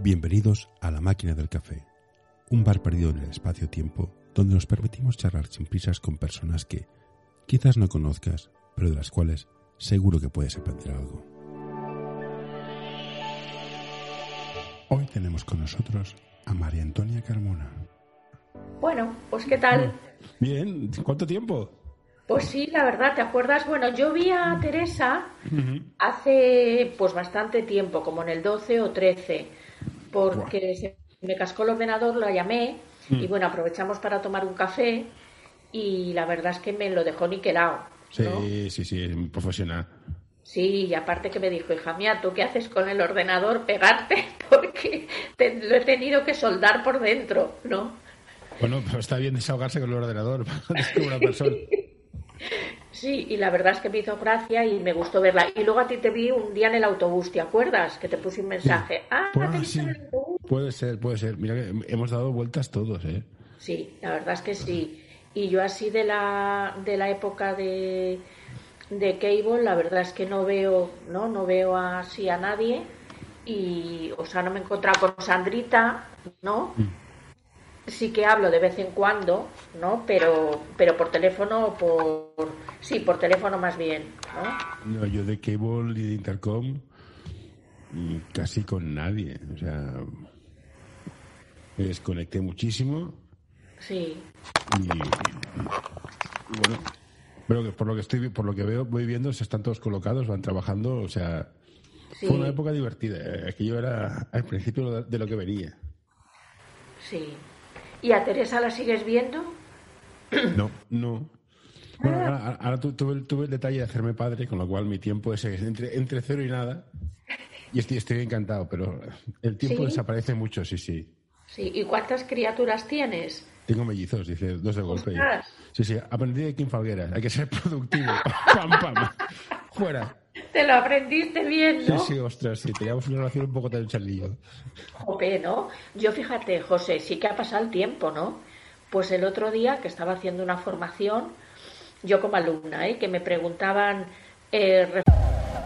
Bienvenidos a La Máquina del Café, un bar perdido en el espacio-tiempo donde nos permitimos charlar sin prisas con personas que quizás no conozcas, pero de las cuales seguro que puedes aprender algo. Hoy tenemos con nosotros a María Antonia Carmona. Bueno, pues ¿qué tal? Bien, ¿cuánto tiempo? Pues sí, la verdad, ¿te acuerdas? Bueno, yo vi a Teresa hace pues bastante tiempo, como en el 12 o 13, porque se me cascó el ordenador, la llamé y bueno, aprovechamos para tomar un café y la verdad es que me lo dejó niquelado. ¿no? Sí, sí, sí, es muy profesional. Sí, y aparte que me dijo, hija mía, ¿tú qué haces con el ordenador? Pegarte, porque te- lo he tenido que soldar por dentro, ¿no? Bueno, pero está bien desahogarse con el ordenador, es como una persona. Sí, y la verdad es que me hizo gracia y me gustó verla. Y luego a ti te vi un día en el autobús, ¿te acuerdas? Que te puse un mensaje. Ah, ¿te sí, en el autobús? puede ser, puede ser. Mira que hemos dado vueltas todos, ¿eh? Sí, la verdad es que sí. Y yo así de la, de la época de, de Cable, la verdad es que no veo, ¿no? No veo así a nadie. Y, o sea, no me he encontrado con Sandrita, ¿no? Sí que hablo de vez en cuando, ¿no? Pero, pero por teléfono o por... Sí, por teléfono más bien, ¿no? No, yo de cable y de intercom mm, casi con nadie. O sea, me desconecté muchísimo Sí, y, y bueno, pero que por lo que estoy, por lo que veo, voy viendo, se están todos colocados, van trabajando, o sea, sí, fue una época divertida. eh, que yo era al principio de lo que venía. sí. ¿Y a Teresa la sigues viendo? No, no. Bueno, ahora, ahora tu- tuve, el- tuve el detalle de hacerme padre, con lo cual mi tiempo es entre, entre cero y nada. Y estoy, estoy encantado, pero el tiempo ¿Sí? desaparece mucho, sí, sí. Sí. ¿Y cuántas criaturas tienes? Tengo mellizos, dice, dos de golpe. Sí, sí, aprendí de Kim Falgueras. Hay que ser productivo. pam, pam. Fuera. Te lo aprendiste bien, Sí, ¿no? sí, ostras, sí. Teníamos una relación un poco del charlillo. Jope, ¿no? Yo fíjate, José, sí que ha pasado el tiempo, ¿no? Pues el otro día que estaba haciendo una formación, yo como alumna, ¿eh? que me preguntaban eh,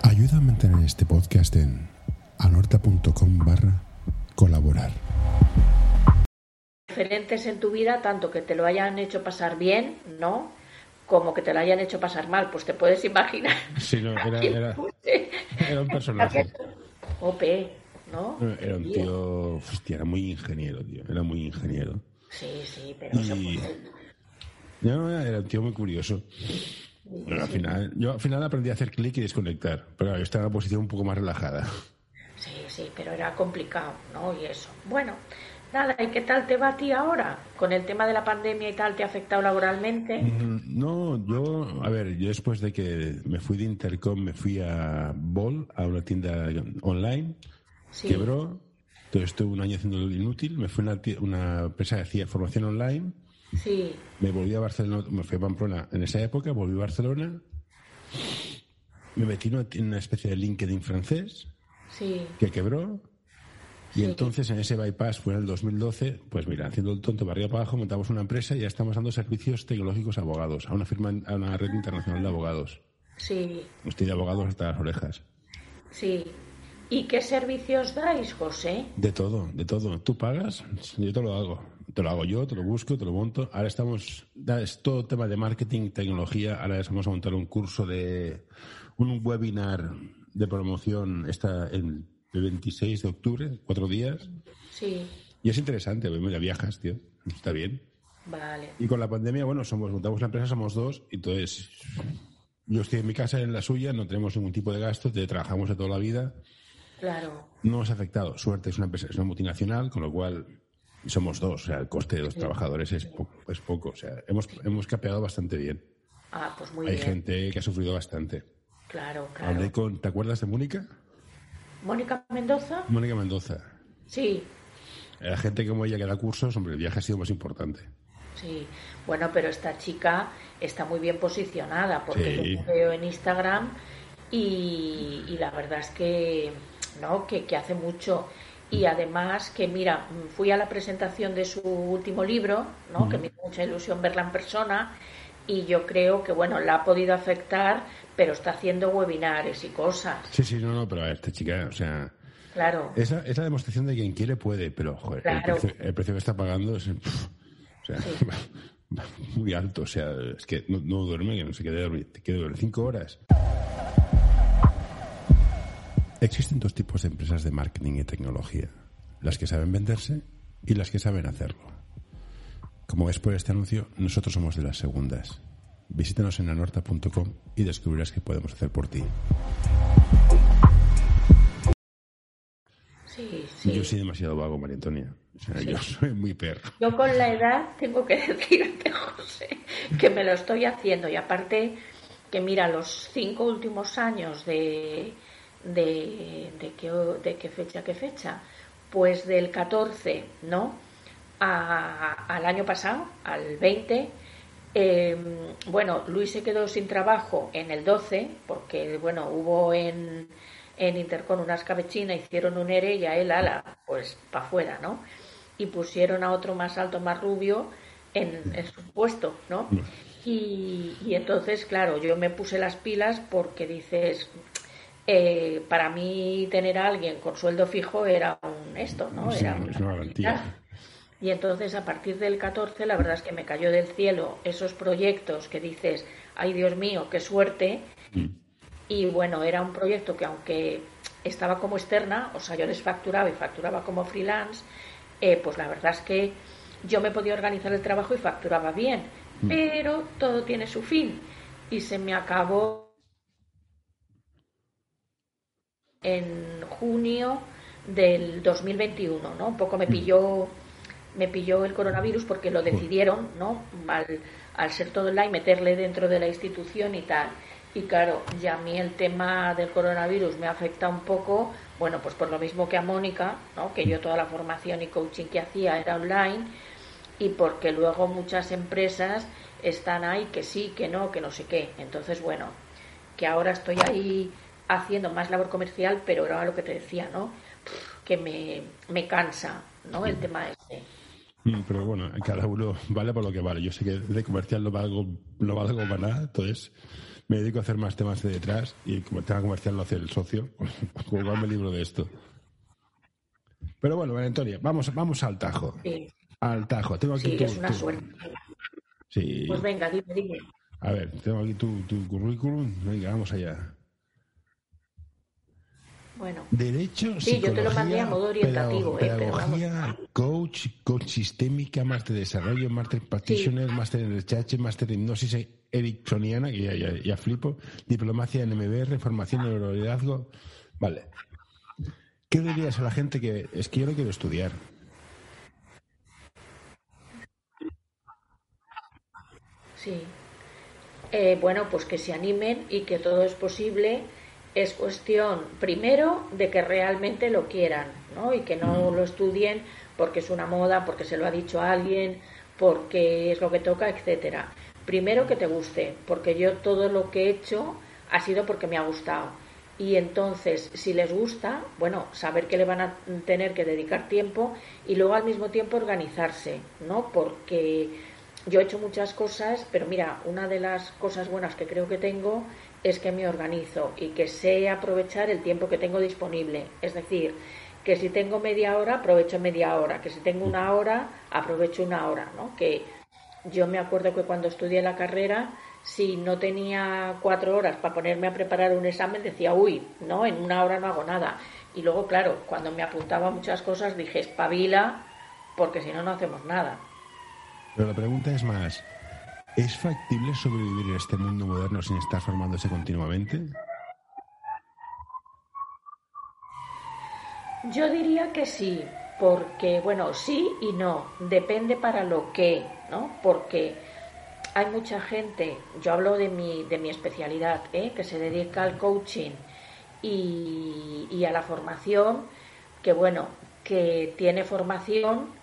Ayuda a mantener este podcast en anorta.com barra colaborar. referentes en tu vida, tanto que te lo hayan hecho pasar bien, ¿no? Como que te lo hayan hecho pasar mal, pues te puedes imaginar. Sí, no, era, un personaje. Jope, ¿no? Era un tío, hostia, era muy ingeniero, tío. Era muy ingeniero. Sí, sí, pero eso Y- No, era un tío muy curioso. Pero al final, yo al final aprendí a hacer clic y desconectar. Pero yo estaba en una posición un poco más relajada. Sí, sí, pero era complicado, ¿no? Y eso. Bueno, nada, ¿y qué tal te va a ti ahora? Con el tema de la pandemia y tal, ¿te ha afectado laboralmente? Mm, No, yo, a ver, yo después de que me fui de Intercom, me fui a Bol, a una tienda online, Sí. quebró, entonces estuve un año haciendo lo inútil, me fui a una, una empresa que hacía formación online, Sí, me volví a Barcelona, me fui a Pamplona en esa época, volví a Barcelona, me metí en una, en una especie de LinkedIn francés, sí, que quebró. Y entonces en ese bypass fue en el 2012, pues mira, haciendo el tonto para arriba para abajo, montamos una empresa y ya estamos dando servicios tecnológicos a abogados, a una firma, a una red internacional de abogados. sí, Estoy de abogados hasta las orejas. sí. ¿Y qué servicios dais, José? De todo, de todo. Tú pagas, yo te lo hago. Te lo hago yo, te lo busco, te lo monto. Ahora estamos, da- es todo tema de marketing, tecnología. Ahora vamos a montar un curso de, un webinar de promoción esta, el, el 26 de octubre, cuatro días. Sí, Y es interesante, mira, viajas, tío. Está bien. vale, Y con la pandemia, bueno, somos, montamos la empresa, somos dos, y entonces yo estoy en mi casa, en la suya, no tenemos ningún tipo de gasto, te- trabajamos de toda la vida, claro, no nos ha afectado. Suerte es una empresa, es una multinacional, con lo cual somos dos, o sea, el coste de los trabajadores es poco, es poco, o sea, hemos, hemos capeado bastante bien. Ah, pues muy Hay bien, gente que ha sufrido bastante. claro, claro. ¿te acuerdas de Mónica? ¿Mónica Mendoza? Mónica Mendoza. Sí, La gente como ella que da cursos, hombre, el viaje ha sido más importante. sí. Bueno, pero esta chica está muy bien posicionada porque Sí. yo veo en Instagram y, y la verdad es que, ¿no? Que, que hace mucho. Y además que, mira, fui a la presentación de su último libro, ¿no? Que me hizo mucha ilusión verla en persona y yo creo que, bueno, la ha podido afectar, pero está haciendo webinares y cosas. Sí, sí, no, no, pero a ver, esta chica, o sea, Claro. Esa es la demostración de quien quiere puede, pero joder, el, precio, que está pagando es muy alto. O sea, es que no, duerme, que no se quede dormir, te quede dormir cinco horas. Existen dos tipos de empresas de marketing y tecnología, las que saben venderse y las que saben hacerlo. Como ves por este anuncio, nosotros somos de las segundas. Visítanos en anorta.com y descubrirás qué podemos hacer por ti. Sí, sí. Yo soy demasiado vago, María Antonia. Yo soy muy perro. Yo con la edad tengo que decirte, José, que me lo estoy haciendo. Y aparte, que mira, los cinco últimos años de, de, de, qué, de qué fecha, qué fecha, pues del 14, ¿no? Al año pasado, al 20, em, bueno, Luis se quedó sin trabajo en el 12, porque, bueno, hubo en, en Intercon una escabechina, hicieron un ERE y a él, ala, pues para afuera, ¿no? Y pusieron a otro más alto, más rubio, en, su puesto, ¿no? Y, entonces, claro, yo me puse las pilas porque dices, eh, para mí tener a alguien con sueldo fijo era un esto, ¿no? era una, garantía. Y entonces a partir del 14 la verdad es que me cayó del cielo esos proyectos que dices, ay Dios mío, qué suerte. Mm. Y bueno, era un proyecto que aunque estaba como externa, o sea, yo les facturaba y facturaba como freelance, eh, pues la verdad es que yo me podía organizar el trabajo y facturaba bien, mm. pero todo tiene su fin. Y se me acabó en junio del 2021, ¿no? Un poco me mm. pilló me pilló el coronavirus porque lo decidieron, ¿no? Al, al ser todo online, meterle dentro de la institución y tal. Y claro, ya a mí el tema del coronavirus me afecta un poco, bueno, pues por lo mismo que a Mónica, ¿no? que yo toda la formación y coaching que hacía era online, y porque luego muchas empresas están ahí que sí, que no, que no sé qué. Entonces, bueno, que ahora estoy ahí haciendo más labor comercial, pero era lo que te decía, ¿no? Que me, me cansa, ¿no? El tema este. Mm, pero bueno, cada uno vale por lo que vale. Yo sé que de comercial no valgo, no valgo para nada, entonces me dedico a hacer más temas de detrás y como tema comercial lo hace el socio, pues me libro de esto. Pero bueno, Antonia, vamos, vamos al tajo. Al tajo. Tengo aquí sí, es una suerte. Sí. Pues venga, dime, dime. A ver, tengo aquí tu, tu currículum. Venga, vamos allá. Bueno. Derecho, sí, yo te lo mandé a modo orientativo. Eh, pedagogía, coach, coach sistémica, máster de desarrollo, máster practitioner, máster en rechache, máster de hipnosis ericksoniana, que ya, ya, ya, flipo, diplomacia en MBR, formación en neuroliderazgo. Vale. ¿Qué dirías a la gente que es que yo no quiero estudiar? Sí. Eh, bueno, pues que se animen y que todo es posible es cuestión, primero, de que realmente lo quieran, ¿no? Y que no lo estudien porque es una moda, porque se lo ha dicho a alguien, porque es lo que toca, etcétera. Primero que te guste, porque yo todo lo que he hecho ha sido porque me ha gustado. Y entonces, si les gusta, bueno, saber que le van a tener que dedicar tiempo y luego al mismo tiempo organizarse, ¿no? Porque yo he hecho muchas cosas, pero mira, una de las cosas buenas que creo que tengo es que me organizo y que sé aprovechar el tiempo que tengo disponible. Es decir, que si tengo media hora, aprovecho media hora, que si tengo una hora, aprovecho una hora, ¿no? Que yo me acuerdo que cuando estudié la carrera, si no tenía cuatro horas para ponerme a preparar un examen, decía, uy, no, en una hora no hago nada. Y luego, claro, cuando me apuntaba a muchas cosas, dije, espabila, porque si no, no hacemos nada. Pero la pregunta es más, ¿Es factible sobrevivir en este mundo moderno sin estar formándose continuamente? Yo diría que sí, porque, bueno, sí y no, depende para lo que, ¿no? Porque hay mucha gente, yo hablo de mi, de mi especialidad, ¿eh? que se dedica al coaching y, y a la formación, que bueno, que tiene formación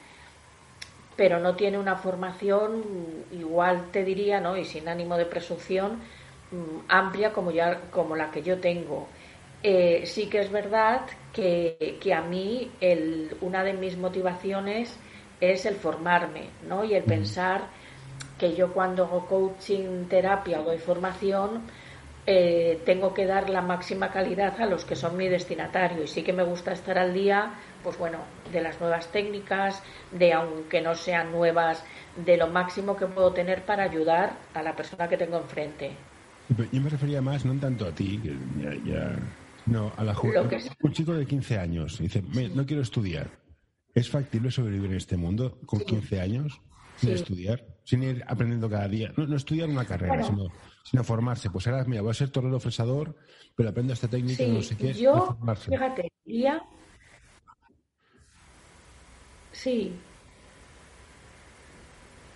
pero no tiene una formación, igual te diría, ¿no? y sin ánimo de presunción, mm, amplia como, ya, como la que yo tengo. Eh, sí que es verdad que, que a mí el, una de mis motivaciones es el formarme ¿no? y el pensar que yo cuando hago coaching, terapia o doy formación, eh, tengo que dar la máxima calidad a los que son mi destinatario y sí que me gusta estar al día, pues bueno, de las nuevas técnicas, de aunque no sean nuevas, de lo máximo que puedo tener para ayudar a la persona que tengo enfrente. Yo me refería más, no tanto a ti, que ya, no, a la juventud. Un chico de 15 años dice, no quiero estudiar. ¿Es factible sobrevivir en este mundo con 15 años sin estudiar? Sin ir aprendiendo cada día. No, estudiar una carrera, sino sino formarse. Pues ahora, mira, voy a ser torero fresador, pero aprendo esta técnica y no sé qué. Yo, fíjate, ya... Sí.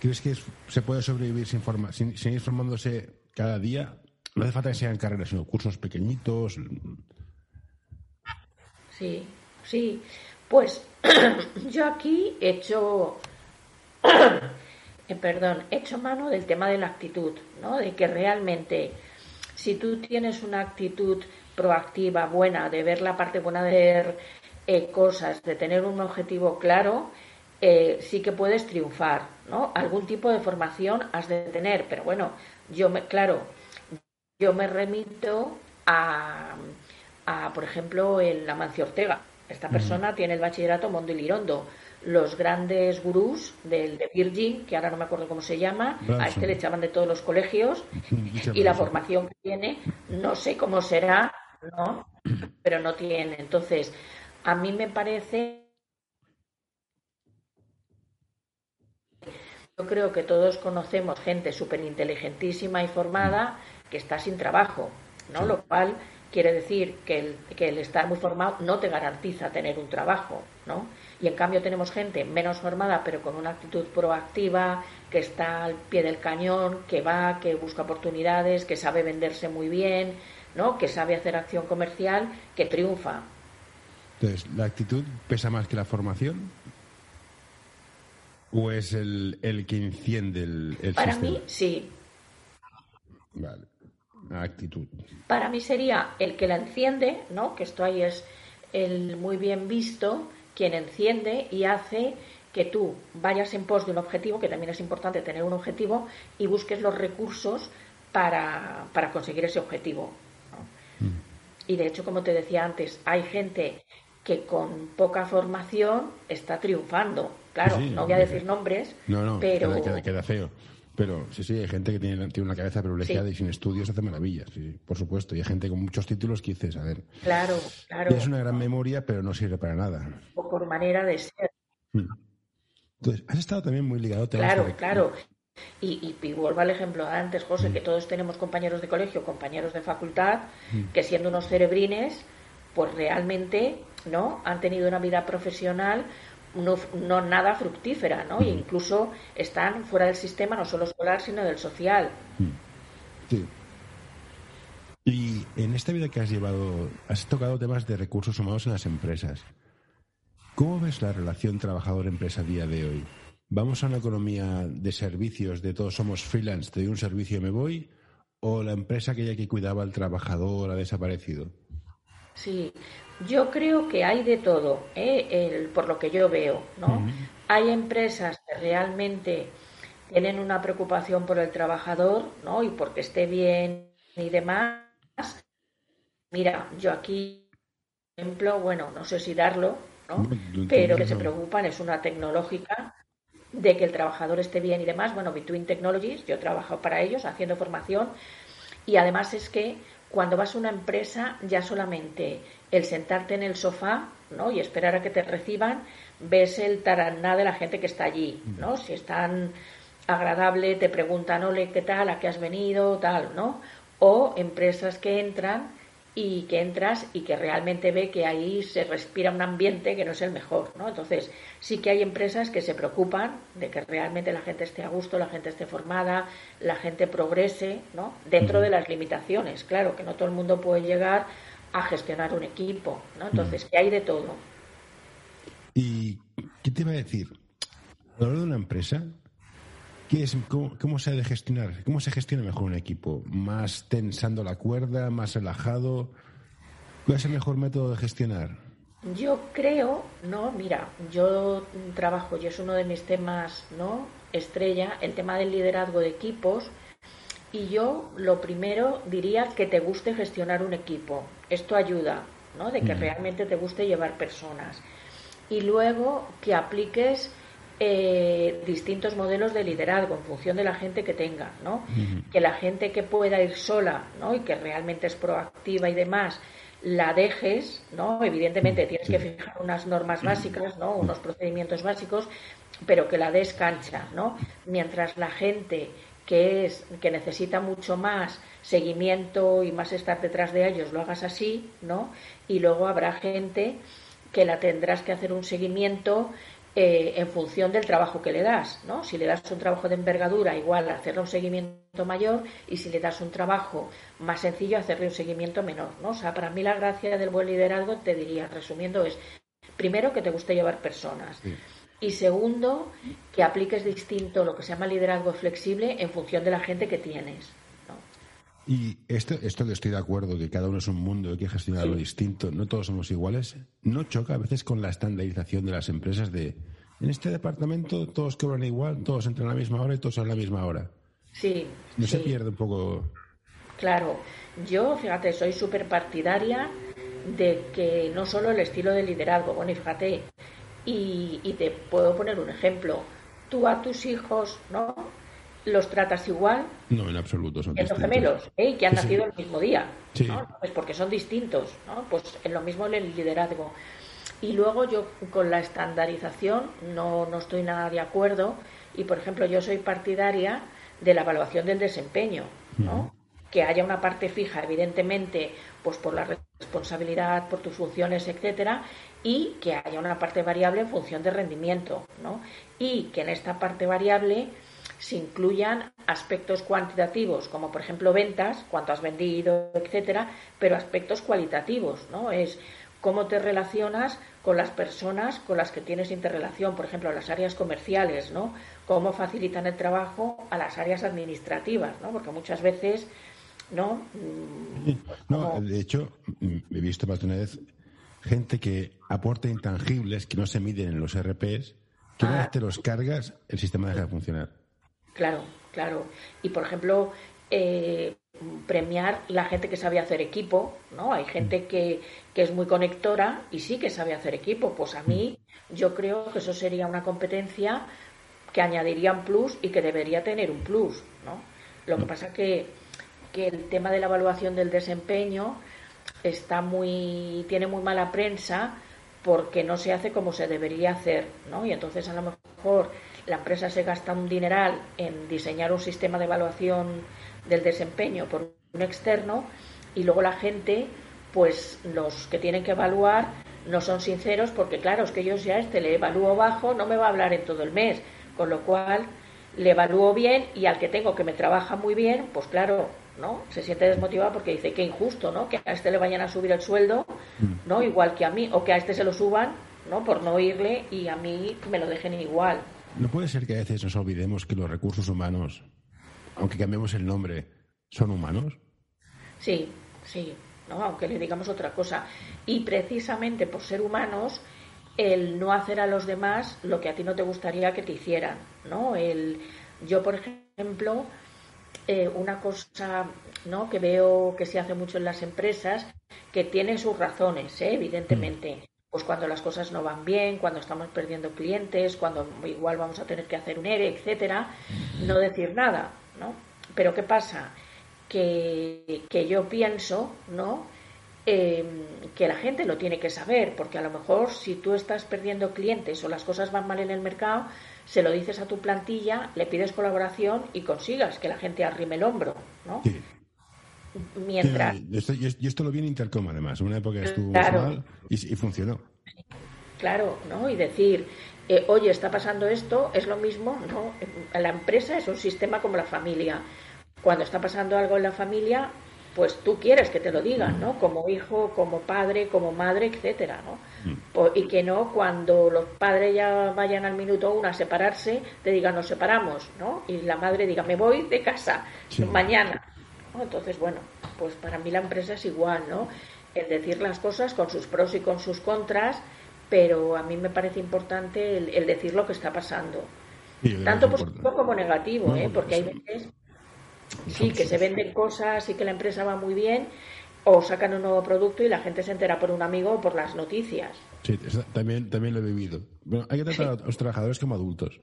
¿Crees que se puede sobrevivir sin, forma, sin, ir formándose cada día? No hace falta que sean carreras, sino cursos pequeñitos. Sí, sí. Pues yo aquí he hecho eh, perdón, hecho mano del tema de la actitud, ¿no? De que realmente si tú tienes una actitud proactiva, buena, de ver la parte buena de eh, cosas, de tener un objetivo claro, eh, sí que puedes triunfar, ¿no? Algún tipo de formación has de tener, pero bueno, yo me, claro, yo me remito a, a por ejemplo, el Amancio Ortega. Esta persona tiene el bachillerato Mondo y Lirondo los grandes gurús del de Virgin, que ahora no me acuerdo cómo se llama, a este le echaban de todos los colegios y la formación que tiene, no sé cómo será, ¿no? Pero no tiene. Entonces, a mí me parece. Yo creo que todos conocemos gente súper inteligentísima y formada que está sin trabajo, ¿no? Lo cual quiere decir que el, que el estar muy formado no te garantiza tener un trabajo, ¿no? Y en cambio tenemos gente menos formada, pero con una actitud proactiva, que está al pie del cañón, que va, que busca oportunidades, que sabe venderse muy bien, ¿no? que sabe hacer acción comercial, que triunfa. Entonces, ¿la actitud pesa más que la formación? ¿O es el, el que enciende el, el Para mí, sí. Vale. Actitud. Para mí sería el que la enciende, ¿no? Que esto ahí es el muy bien visto, quien enciende y hace que tú vayas en pos de un objetivo, que también es importante tener un objetivo, y busques los recursos para, para conseguir ese objetivo. Mm. Y de hecho, como te decía antes, hay gente que con poca formación está triunfando. Claro, no voy a decir nombres, pero... queda, feo. Pero sí, sí, hay gente que tiene, tiene una cabeza privilegiada y sin estudios hace maravillas, sí, por supuesto. Y hay gente con muchos títulos que dices, a ver. Claro, claro. Es una gran memoria, pero no sirve para nada. O por manera de ser. Hmm. Entonces, has estado también muy ligado. Claro, claro. Y, y, vuelvo al ejemplo de antes, José, hmm. que todos tenemos compañeros de colegio, compañeros de facultad, hmm. que siendo unos cerebrines, pues realmente no han tenido una vida profesional no, no nada fructífera, ¿no? E incluso están fuera del sistema no solo escolar, sino del social. Sí. Y en esta vida que has llevado, has tocado temas de recursos humanos en las empresas. ¿Cómo ves la relación trabajador-empresa a día de hoy? ¿Vamos a una economía de servicios, de todos somos freelance, te doy un servicio y me voy? ¿O la empresa aquella que cuidaba al trabajador ha desaparecido? Sí, yo creo que hay de todo, ¿eh? por lo que yo veo, ¿no? Hay empresas que realmente tienen una preocupación por el trabajador, ¿no? Y porque esté bien y demás. Mira, yo aquí, por ejemplo, bueno, no sé si darlo, ¿no? Pero que se preocupan es una tecnológica de que el trabajador esté bien y demás. Bueno, Between Technologies, yo trabajo para ellos haciendo formación y además es que cuando vas a una empresa ya solamente el sentarte en el sofá ¿no? y esperar a que te reciban, ves el taraná de la gente que está allí, ¿no? Si están agradable, te preguntan, ole, ¿qué tal? ¿A qué has venido? Tal, ¿no? O empresas que entran y que entras y que realmente ve que ahí se respira un ambiente que no es el mejor, ¿no? Entonces, sí que hay empresas que se preocupan de que realmente la gente esté a gusto, la gente esté formada, la gente progrese, ¿no? Dentro de las limitaciones, claro, que no todo el mundo puede llegar a gestionar un equipo, ¿no? Entonces, que hay de todo. ¿Y qué te iba a decir? Lo de una empresa, es, cómo, se ha de gestionar? ¿Cómo se gestiona mejor un equipo? ¿Más tensando la cuerda? ¿Más relajado? ¿Cuál es el mejor método de gestionar? Yo creo, no, mira, yo trabajo y es uno de mis temas, ¿no? Estrella, el tema del liderazgo de equipos. Y yo lo primero diría que te guste gestionar un equipo. Esto ayuda, ¿no? De que realmente te guste llevar personas. Y luego que apliques eh, distintos modelos de liderazgo en función de la gente que tenga, ¿no? Que la gente que pueda ir sola, ¿no? Y que realmente es proactiva y demás, la dejes, ¿no? Evidentemente tienes que fijar unas normas básicas, ¿no? Unos procedimientos básicos, pero que la des cancha, ¿no? Mientras la gente que es que necesita mucho más seguimiento y más estar detrás de ellos, lo hagas así, ¿no? Y luego habrá gente que la tendrás que hacer un seguimiento eh, en función del trabajo que le das, ¿no? Si le das un trabajo de envergadura, igual hacerle un seguimiento mayor y si le das un trabajo más sencillo, hacerle un seguimiento menor, ¿no? O sea, para mí la gracia del buen liderazgo, te diría, resumiendo, es primero que te guste llevar personas. Y segundo, que apliques distinto lo que se llama liderazgo flexible en función de la gente que tienes. Y esto, esto que estoy de acuerdo, que cada uno es un mundo, hay que gestionarlo distinto, no todos somos iguales, ¿no choca a veces con la estandarización de las empresas de en este departamento todos cobran igual, todos entran a la misma hora y todos a la misma hora? Sí. ¿No se pierde un poco? Claro, yo, fíjate, soy súper partidaria de que no solo el estilo de liderazgo, bueno, y fíjate, y, te puedo poner un ejemplo. Tú a tus hijos, ¿no? ¿Los tratas igual? No, en absoluto. Son gemelos, ¿eh? que han nacido el mismo día. Pues porque son distintos, ¿no? Pues en lo mismo el liderazgo. Y luego yo con la estandarización no, no estoy nada de acuerdo. Y por ejemplo, yo soy partidaria de la evaluación del desempeño, ¿no? Que haya una parte fija, evidentemente, pues por la responsabilidad, por tus funciones, etcétera, y que haya una parte variable en función de rendimiento, ¿no? Y que en esta parte variable se incluyan aspectos cuantitativos, como por ejemplo ventas, cuánto has vendido, etcétera, pero aspectos cualitativos, ¿no? Es cómo te relacionas con las personas con las que tienes interrelación, por ejemplo, las áreas comerciales, ¿no? Cómo facilitan el trabajo a las áreas administrativas, ¿no? Porque muchas veces, ¿no? No, de hecho, he visto más de una vez gente que aporta intangibles que no se miden en los RPs, que una vez te los cargas, el sistema deja de funcionar. Claro, claro. Y por ejemplo, eh, premiar la gente que sabe hacer equipo, ¿no? Hay gente mm. que, que, es muy conectora y sí que sabe hacer equipo. Pues a mí, mm. yo creo que eso sería una competencia que añadiría un plus y que debería tener un plus, ¿no? Lo que mm. pasa que, que el tema de la evaluación del desempeño está muy, tiene muy mala prensa porque no se hace como se debería hacer, ¿no? Y entonces a lo mejor la empresa se gasta un dineral en diseñar un sistema de evaluación del desempeño por un externo y luego la gente, pues los que tienen que evaluar no son sinceros porque claro, es que yo si a este le evalúo bajo no me va a hablar en todo el mes, con lo cual le evalúo bien y al que tengo que me trabaja muy bien, pues claro, ¿no? Se siente desmotivado porque dice que injusto, ¿no? Que a este le vayan a subir el sueldo, mm. ¿no? Igual que a mí, o que a este se lo suban, ¿no? Por no oírle y a mí me lo dejen igual. No puede ser que a veces nos olvidemos que los recursos humanos, aunque cambiemos el nombre, son humanos. Sí, sí, ¿no? Aunque le digamos otra cosa. Y precisamente por ser humanos, el no hacer a los demás lo que a ti no te gustaría que te hicieran, ¿no? El, yo, por ejemplo, eh, una cosa ¿no? que veo que se hace mucho en las empresas, que tiene sus razones, ¿eh? evidentemente. Pues cuando las cosas no van bien, cuando estamos perdiendo clientes, cuando igual vamos a tener que hacer un ERE, etcétera, no decir nada, ¿no? Pero ¿qué pasa? Que, que yo pienso, ¿no? Em, que la gente lo tiene que saber, porque a lo mejor si tú estás perdiendo clientes o las cosas van mal en el mercado, se lo dices a tu plantilla, le pides colaboración y consigas que la gente arrime el hombro, ¿no? Mientras... y esto lo vi en Intercom, además. Una época estuvo mal y, funcionó. Claro, ¿no? Y decir, eh, oye, está pasando esto, es lo mismo, ¿no? La empresa es un sistema como la familia. Cuando está pasando algo en la familia, pues tú quieres que te lo digan, ¿no? Como hijo, como padre, como madre, etcétera, ¿no? Mm. Y que no cuando los padres ya vayan al minuto uno a separarse, te digan nos separamos, ¿no? Y la madre diga me voy de casa mañana. Entonces, bueno, pues para mí la empresa es igual, ¿no? El decir las cosas con sus pros y con sus contras, pero a mí me parece importante el, decir lo que está pasando. Tanto positivo como negativo, ¿eh? Porque hay veces Sí, que se venden cosas y que la empresa va muy bien, o sacan un nuevo producto y la gente se entera por un amigo o por las noticias. Sí, también, también lo he vivido. Bueno, hay que tratar a los trabajadores como adultos.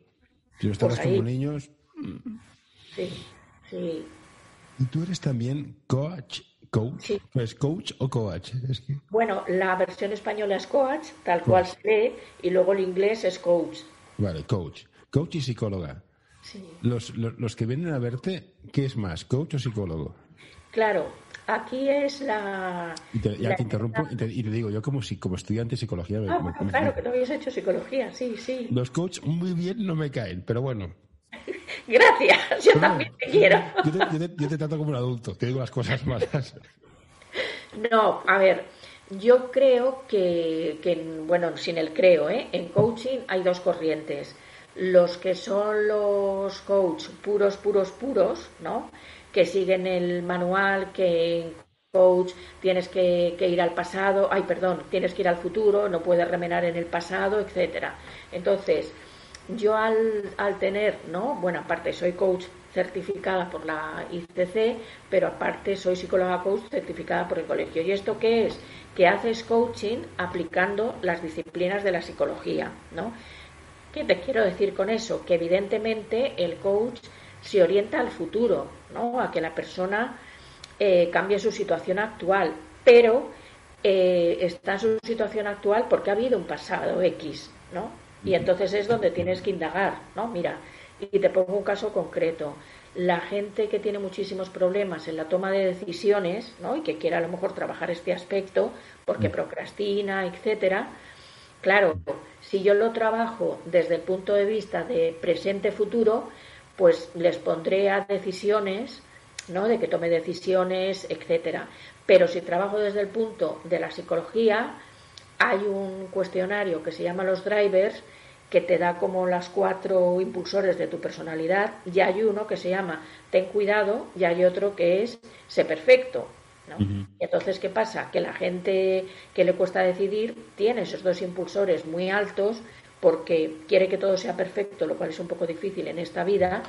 Si los tratas pues como niños. Mm. Sí, sí. ¿Y tú eres también coach? ¿Coach? ¿Es coach o coach? Bueno, la versión española es coach, tal cual se lee, y luego el inglés es coach. Vale, coach. Coach y psicóloga. Sí. Los, los, que vienen a verte, ¿qué es más, coach o psicólogo? Claro, aquí es la... Y te, ya te interrumpo y te, digo, yo como, como estudiante de psicología... Ah, claro, que no habías hecho psicología, sí, sí. Los coaches muy bien no me caen, pero bueno. Gracias, yo también te quiero. Yo te, trato como un adulto, te digo las cosas malas. No, a ver, yo creo que, que, bueno, sin el creo, ¿eh? en coaching hay dos corrientes. Los que son los coach puros, puros, puros, ¿no? que siguen el manual, que en coach tienes que, ir al pasado, ay, perdón, tienes que ir al futuro, no puedes remenar en el pasado, etcétera. Entonces, yo al, tener, ¿no? Bueno, aparte soy coach certificada por la ICC, pero aparte soy psicóloga coach certificada por el colegio. ¿Y esto qué es? Que haces coaching aplicando las disciplinas de la psicología, ¿no? ¿Qué te quiero decir con eso? Que evidentemente el coach se orienta al futuro, ¿no? a que la persona eh, cambie su situación actual, pero eh, está en su situación actual porque ha habido un pasado X, ¿no? Y entonces es donde tienes que indagar, ¿no? Mira, y te pongo un caso concreto. La gente que tiene muchísimos problemas en la toma de decisiones, ¿no? Y que quiere a lo mejor trabajar este aspecto porque procrastina, etcétera. Claro, si yo lo trabajo desde el punto de vista de presente-futuro, pues les pondré a decisiones, ¿no? De que tome decisiones, etcétera. Pero si trabajo desde el punto de la psicología, hay un cuestionario que se llama los drivers que te da como las cuatro impulsores de tu personalidad y hay uno que se llama ten cuidado y hay otro que es sé perfecto. ¿no? entonces, ¿qué pasa? Que la gente que le cuesta decidir tiene esos dos impulsores muy altos porque quiere que todo sea perfecto, lo cual es un poco difícil en esta vida,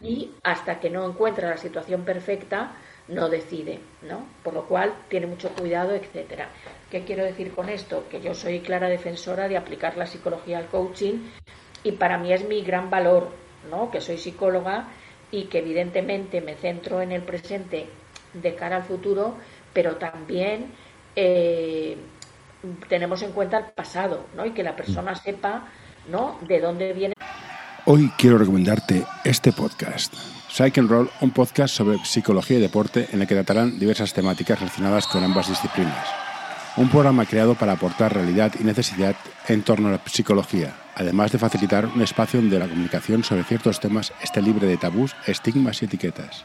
y hasta que no encuentra la situación perfecta, no decide, ¿no? Por lo cual tiene mucho cuidado, etcétera. ¿Qué quiero decir con esto? Que yo soy clara defensora de aplicar la psicología al coaching y para mí es mi gran valor, ¿no? Que soy psicóloga y que evidentemente me centro en el presente de cara al futuro, pero también eh, tenemos en cuenta el pasado, ¿no? Y que la persona sepa, ¿no? De dónde viene. Hoy quiero recomendarte este podcast. And Roll, un podcast sobre psicología y deporte en el que tratarán diversas temáticas relacionadas con ambas disciplinas. Un programa creado para aportar realidad y necesidad en torno a la psicología, además de facilitar un espacio donde la comunicación sobre ciertos temas esté libre de tabús, estigmas y etiquetas.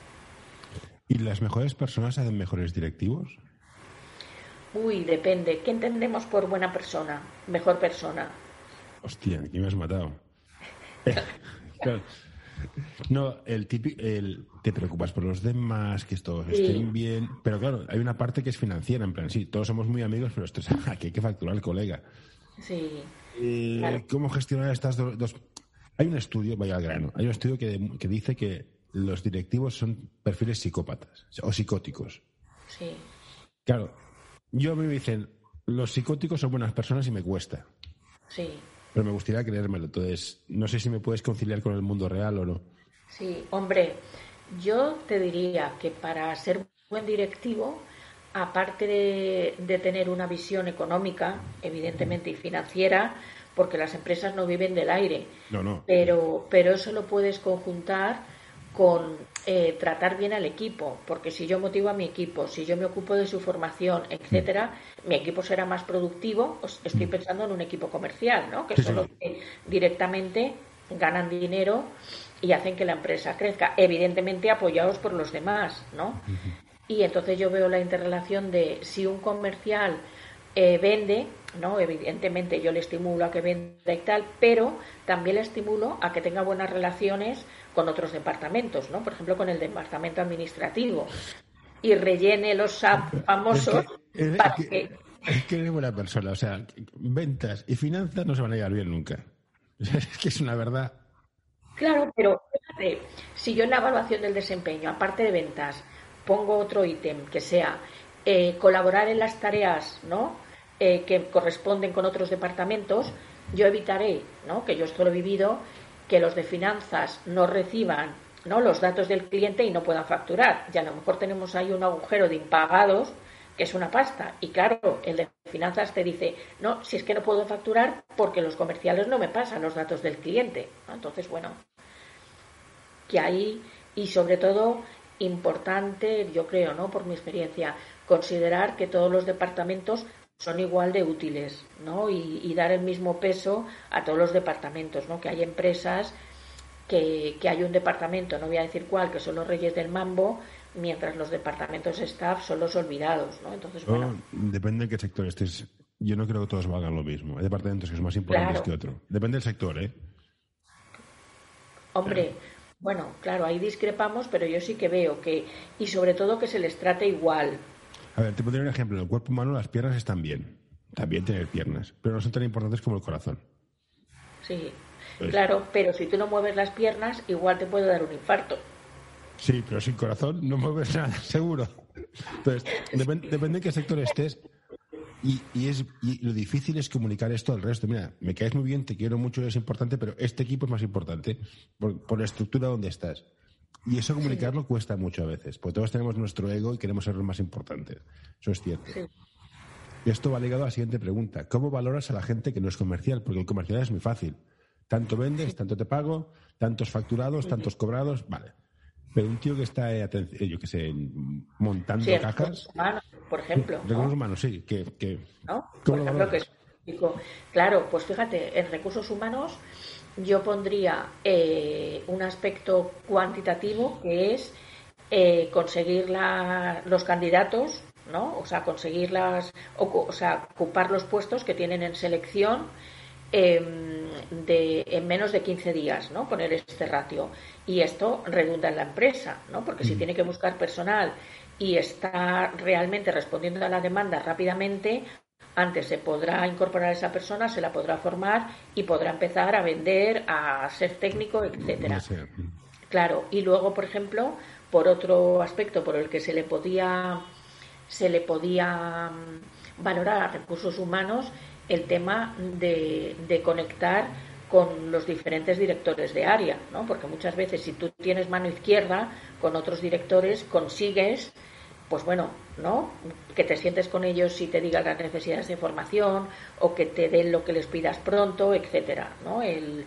¿Y las mejores personas hacen mejores directivos? Uy, depende. ¿Qué entendemos por buena persona? Mejor persona. Hostia, aquí me has matado. No, el típico, el, te preocupas por los demás, que todos estén bien, pero claro, hay una parte que es financiera, en plan, sí, todos somos muy amigos, pero esto es, aquí hay que facturar al colega. Sí. Eh, ¿Cómo gestionar estas dos, Hay un estudio, vaya al grano, hay un estudio que, que dice que los directivos son perfiles psicópatas o psicóticos. Sí. Claro, yo me dicen, los psicóticos son buenas personas y me cuesta. Sí. Pero me gustaría creérmelo. Entonces, no sé si me puedes conciliar con el mundo real o no. Sí, hombre, yo te diría que para ser buen directivo, aparte de, de tener una visión económica, evidentemente, y financiera, porque las empresas no viven del aire. No, no. Pero, pero eso lo puedes conjuntar con eh, tratar bien al equipo, porque si yo motivo a mi equipo, si yo me ocupo de su formación, etcétera, mi equipo será más productivo. estoy mm. pensando en un equipo comercial, ¿no? Que solo directamente ganan dinero y hacen que la empresa crezca, evidentemente apoyados por los demás, ¿no? Y entonces yo veo la interrelación de si un comercial eh, vende, ¿no? Evidentemente yo le estimulo a que venda y tal, pero también le estimulo a que tenga buenas relaciones con otros departamentos, ¿no? Por ejemplo, con el departamento administrativo y rellene los SAP famosos para que, Es que eres buena persona, o sea, ventas y finanzas no se van a llevar bien nunca. Es que es una verdad. Claro, pero fíjate, si yo en la evaluación del desempeño, aparte de ventas, pongo otro ítem que sea eh, colaborar en las tareas ¿no? Eh, que corresponden con otros departamentos, yo evitaré, ¿no? que yo esto lo he vivido, que los de finanzas no reciban ¿no? los datos del cliente y no puedan facturar. Y a lo mejor tenemos ahí un agujero de impagados que es una pasta. Y claro, el de finanzas te dice, no, si es que no puedo facturar porque los comerciales no me pasan los datos del cliente. Entonces, bueno, que ahí, y sobre todo, importante, yo creo, ¿no? Por mi experiencia, considerar que todos los departamentos son igual de útiles, ¿no? Y, dar el mismo peso a todos los departamentos, ¿no? Que hay empresas que, que, hay un departamento, no voy a decir cuál, que son los reyes del mambo, mientras los departamentos staff son los olvidados, ¿no? Entonces, bueno. Depende de qué sector estés. Yo no creo que todos valgan lo mismo. Hay departamentos que son más importantes que otros. Depende del sector, ¿eh? Hombre, bueno, claro, ahí discrepamos, pero yo sí que veo que, y sobre todo que se les trate igual. A ver, te pondré un ejemplo. En el cuerpo humano las piernas están bien. También tener piernas, pero no son tan importantes como el corazón. Sí, pues claro, pero si tú no mueves las piernas, igual te puede dar un infarto. Sí, pero sin corazón no mueves nada, seguro. Entonces, depende, depende de qué sector estés. Y, y, es, y lo difícil es comunicar esto al resto. Mira, me caes muy bien, te quiero mucho, es importante, pero este equipo es más importante por, la estructura donde estás. Y eso comunicarlo cuesta mucho a veces, porque todos tenemos nuestro ego y queremos ser los más importantes. Eso es cierto. Y esto va ligado a la siguiente pregunta. ¿Cómo valoras a la gente que no es comercial? Porque el comercial es muy fácil. Tanto vendes, tanto te pago, tantos facturados, tantos cobrados, vale. Pero un tío que está, eh, eh, yo qué sé, montando cajas. Humanos, por ejemplo. Recursos humanos, sí. Que, que, ¿No? Por ejemplo, que es Claro, pues fíjate, en recursos humanos yo pondría eh, un aspecto cuantitativo que es conseguir la, los candidatos, ¿no? O sea, conseguir las, o sea, ocupar los puestos que tienen en selección Em, de, en menos de 15 días, ¿no? Poner este ratio. Y esto redunda en la empresa, ¿no? Porque si mm. tiene que buscar personal y está realmente respondiendo a la demanda rápidamente, antes se podrá incorporar a esa persona, se la podrá formar y podrá empezar a vender, a ser técnico, etcétera. Claro, y luego, por ejemplo, por otro aspecto por el que se le podía se le podía mm, valorar a recursos humanos el tema de, conectar con los diferentes directores de área, ¿no? Porque muchas veces si tú tienes mano izquierda con otros directores consigues, pues bueno, ¿no? Que te sientes con ellos y te digan las necesidades de formación o que te den lo que les pidas pronto, etcétera, ¿no? El,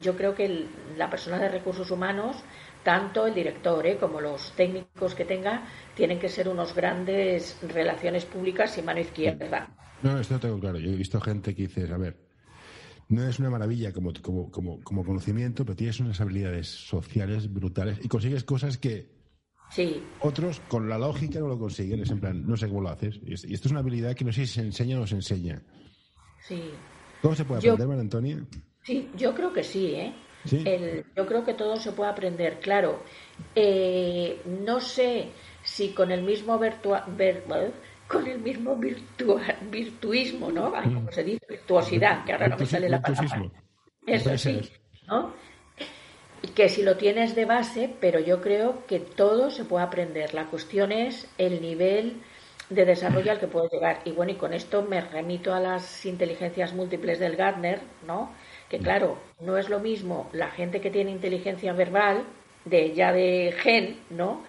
yo creo que la persona de recursos humanos, tanto el director ¿eh? como los técnicos que tenga, tienen que ser unos grandes relaciones públicas y mano izquierda. No, esto lo tengo claro. Yo he visto gente que dice, a ver, no es una maravilla como, como, como, como conocimiento, pero tienes unas habilidades sociales brutales y consigues cosas que sí. otros con la lógica no lo consiguen. Es en plan, no sé cómo lo haces. Y esto es una habilidad que no sé si se enseña o no se enseña. Sí. ¿Cómo se puede aprender, María Antonia? Sí, yo creo que sí, ¿eh? yo creo que todo se puede aprender, claro. Eh, no sé si con el mismo virtua, con el mismo virtuismo, ¿no? ¿Cómo se dice? Virtuosidad, que ahora no me sale la palabra. Eso sí, ¿no? Que si lo tienes de base, pero yo creo que todo se puede aprender. La cuestión es el nivel de desarrollo al que puedes llegar. Y bueno, y con esto me remito a las inteligencias múltiples del Gardner, ¿no? Que claro, no es lo mismo la gente que tiene inteligencia verbal, de ya de gen, ¿no?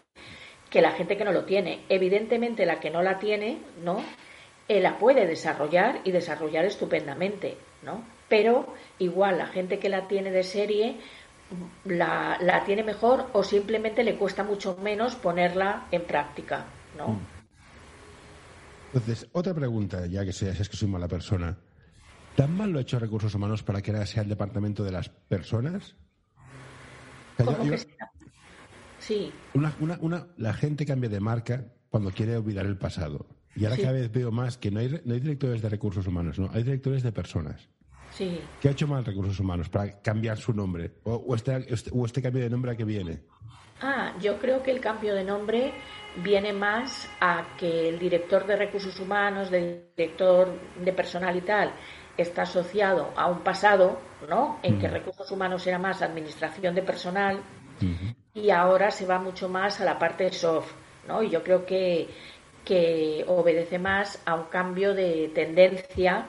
que la gente que no lo tiene. Evidentemente la que no la tiene, ¿no? Eh, la puede desarrollar y desarrollar estupendamente, ¿no? Pero igual la gente que la tiene de serie la, la tiene mejor o simplemente le cuesta mucho menos ponerla en práctica, ¿no? Mm. Entonces, otra pregunta, ya que seas es que soy mala persona. ¿Tan mal lo ha hecho Recursos Humanos para que ahora sea el departamento de las personas? Sí. Una, una, una, la gente cambia de marca cuando quiere olvidar el pasado. Y ahora cada vez veo más que no hay, no hay directores de recursos humanos, no, hay directores de personas. Sí. ¿Qué ha hecho mal Recursos Humanos para cambiar su nombre? ¿O, este, este, o este cambio de nombre a qué viene? Ah, yo creo que el cambio de nombre viene más a que el director de recursos humanos, del director de personal y tal, está asociado a un pasado, ¿no? En que recursos humanos era más administración de personal y ahora se va mucho más a la parte soft, ¿no? Y yo creo que, que obedece más a un cambio de tendencia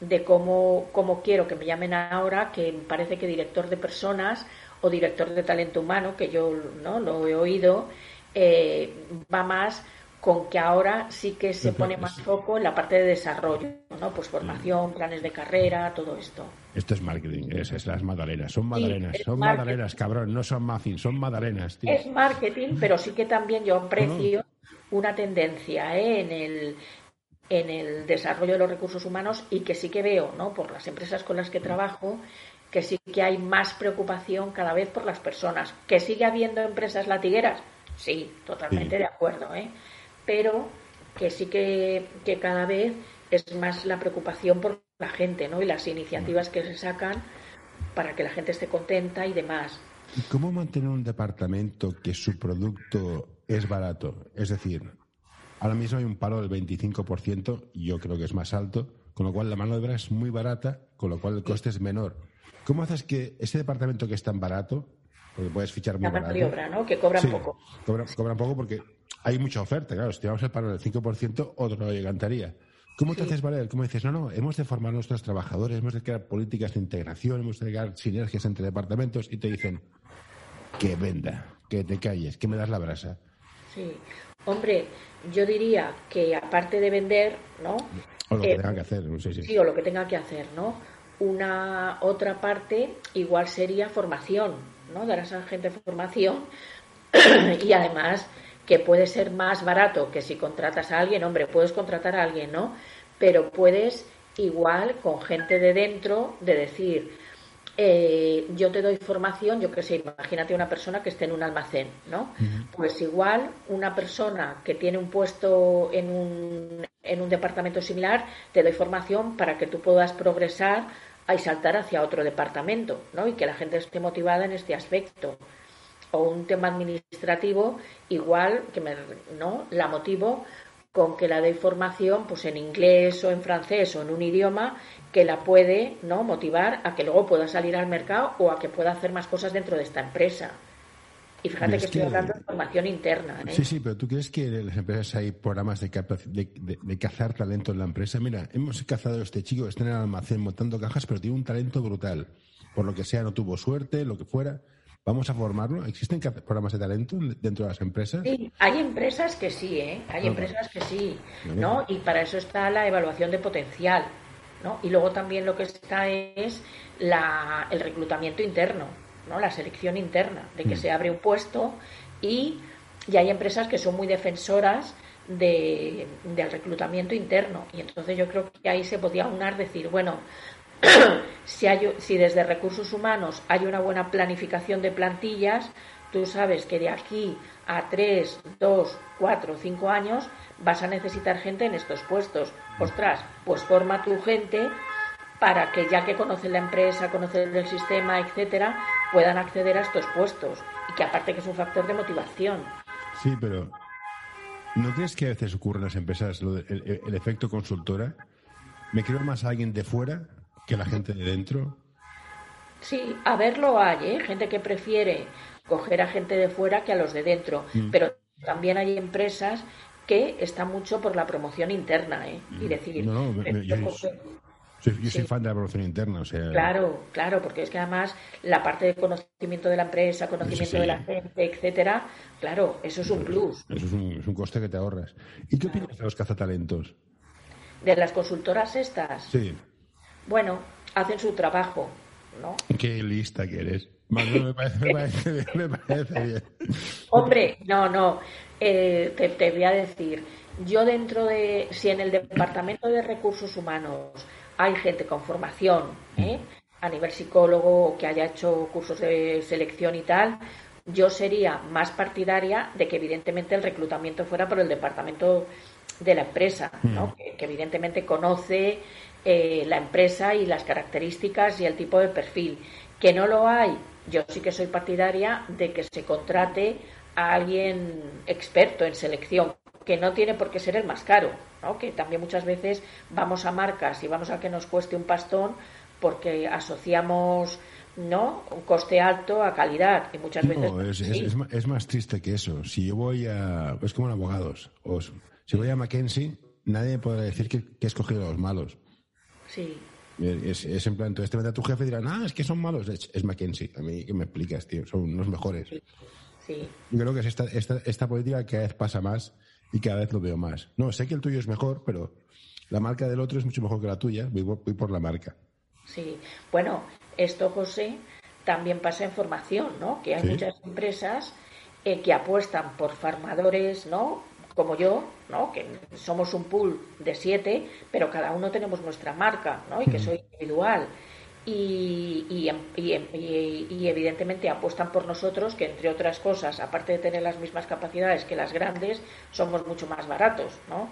de cómo, cómo quiero que me llamen ahora, que parece que director de personas o director de talento humano, que yo no lo he oído, eh, va más con que ahora sí que se pone más foco en la parte de desarrollo, ¿no? Pues formación, planes de carrera, todo esto. Esto es marketing, es, es las magdalenas, son magdalenas, son magdalenas, cabrón, no son muffins, son magdalenas, tío. Es marketing, pero sí que también yo aprecio una tendencia ¿eh? en el en el desarrollo de los recursos humanos y que sí que veo, ¿no? Por las empresas con las que trabajo, que sí que hay más preocupación cada vez por las personas. ¿Que sigue habiendo empresas latigueras? Sí, totalmente de acuerdo, ¿eh? Pero que sí que, que cada vez es más la preocupación por la gente, ¿no? Y las iniciativas que se sacan para que la gente esté contenta y demás. ¿Y cómo mantener un departamento que su producto es barato? Es decir, Ahora mismo hay un paro del 25%, y yo creo que es más alto, con lo cual la mano de obra es muy barata, con lo cual el coste es menor. ¿Cómo haces que ese departamento que es tan barato, porque puedes fichar muy la barato... de obra, ¿no? Que cobran poco. Cobran, poco porque hay mucha oferta, claro. Si llevamos el paro del 5%, otro no encantaría. ¿Cómo te haces valer? ¿Cómo dices, no, no, hemos de formar a nuestros trabajadores, hemos de crear políticas de integración, hemos de crear sinergias entre departamentos y te dicen que venda, que te calles, que me das la brasa? Sí. Hombre, yo diría que aparte de vender, ¿no? O lo que eh, tenga que hacer, sí, sí. sí, o lo que tenga que hacer, ¿no? Una otra parte igual sería formación, ¿no? Dar a esa gente formación y además que puede ser más barato que si contratas a alguien, hombre, puedes contratar a alguien, ¿no? Pero puedes igual con gente de dentro de decir, eh, yo te doy formación, yo qué sé, imagínate una persona que esté en un almacén, ¿no? Pues igual una persona que tiene un puesto en un, en un departamento similar, te doy formación para que tú puedas progresar y saltar hacia otro departamento, ¿no? Y que la gente esté motivada en este aspecto. O un tema administrativo, igual que me, ¿no? La motivo con que la doy formación pues en inglés o en francés o en un idioma que la puede no motivar a que luego pueda salir al mercado o a que pueda hacer más cosas dentro de esta empresa. Y fíjate que estoy hablando de formación interna. ¿eh? Sí, sí, pero ¿tú crees que en las empresas hay programas de, de, cazar talento en la empresa? Mira, hemos cazado a este chico que está en el almacén montando cajas, pero tiene un talento brutal. Por lo que sea, no tuvo suerte, lo que fuera. ¿Vamos a formarlo? ¿Existen programas de talento dentro de las empresas? Sí, hay empresas que sí, ¿eh? Hay empresas que sí, ¿no? Y para eso está la evaluación de potencial. ¿No? Y luego también lo que está es la, el reclutamiento interno, ¿no? La selección interna, de que mm. se abre un puesto y, ya hay empresas que son muy defensoras de, del reclutamiento interno. Y entonces yo creo que ahí se podía unar decir, bueno, si, hay, si desde recursos humanos hay una buena planificación de plantillas, tú sabes que de aquí a tres, dos, cuatro, cinco años vas a necesitar gente en estos puestos. Ostras, pues forma tu gente para que ya que conocen la empresa, conocen el sistema, etcétera, puedan acceder a estos puestos. Y que aparte que es un factor de motivación. Sí, pero ¿no crees que a veces ocurre en las empresas el, efecto consultora? ¿Me creo más a alguien de fuera que la gente de dentro? Sí, a verlo hay, ¿eh? gente que prefiere coger a gente de fuera que a los de dentro, mm. pero también hay empresas que está mucho por la promoción interna, ¿eh? Y decir... No, yo, soy, fan de la promoción interna, o sea... Claro, claro, porque es que además la parte de conocimiento de la empresa, conocimiento de la gente, etcétera, claro, eso es un plus. Eso es un, es un coste que te ahorras. ¿Y qué opinas de los cazatalentos? ¿De las consultoras estas? Sí. Bueno, hacen su trabajo, ¿no? Qué lista que eres. me, parece, me, parece, bien. Hombre, no, no. Eh, te, voy a decir, yo dentro de, si en el Departamento de Recursos Humanos hay gente con formación, ¿eh? a nivel psicólogo que haya hecho cursos de selección y tal, yo sería más partidaria de que evidentemente el reclutamiento fuera por el departamento de la empresa, ¿no? Mm. que, evidentemente conoce eh, la empresa y las características y el tipo de perfil. Que no lo hay, yo sí que soy partidaria de que se contrate a alguien experto en selección, que no tiene por qué ser el más caro, ¿no? que también muchas veces vamos a marcas y vamos a que nos cueste un pastón porque asociamos no un coste alto a calidad y muchas veces es, es, más, triste que eso si yo voy a es como en abogados o si voy a Mackenzie nadie me podrá decir que, he escogido a los malos sí es, es, en plan, entonces te mete a tu jefe y dirá, ah, es que son malos. Es, Mackenzie. A mí, ¿qué me explicas, tío? Son los mejores. Sí. Yo creo que esta, esta, esta política cada vez pasa más y cada vez lo veo más. No, sé que el tuyo es mejor, pero la marca del otro es mucho mejor que la tuya. Voy, voy por la marca. Sí, bueno, esto, José, también pasa en formación, ¿no? Que hay muchas empresas eh, que apuestan por formadores, ¿no? Como yo, ¿no? Que somos un pool de siete, pero cada uno tenemos nuestra marca, ¿no? Y que soy individual. Y, y, y, y, evidentemente apuestan por nosotros, que entre otras cosas, aparte de tener las mismas capacidades que las grandes, somos mucho más baratos, ¿no?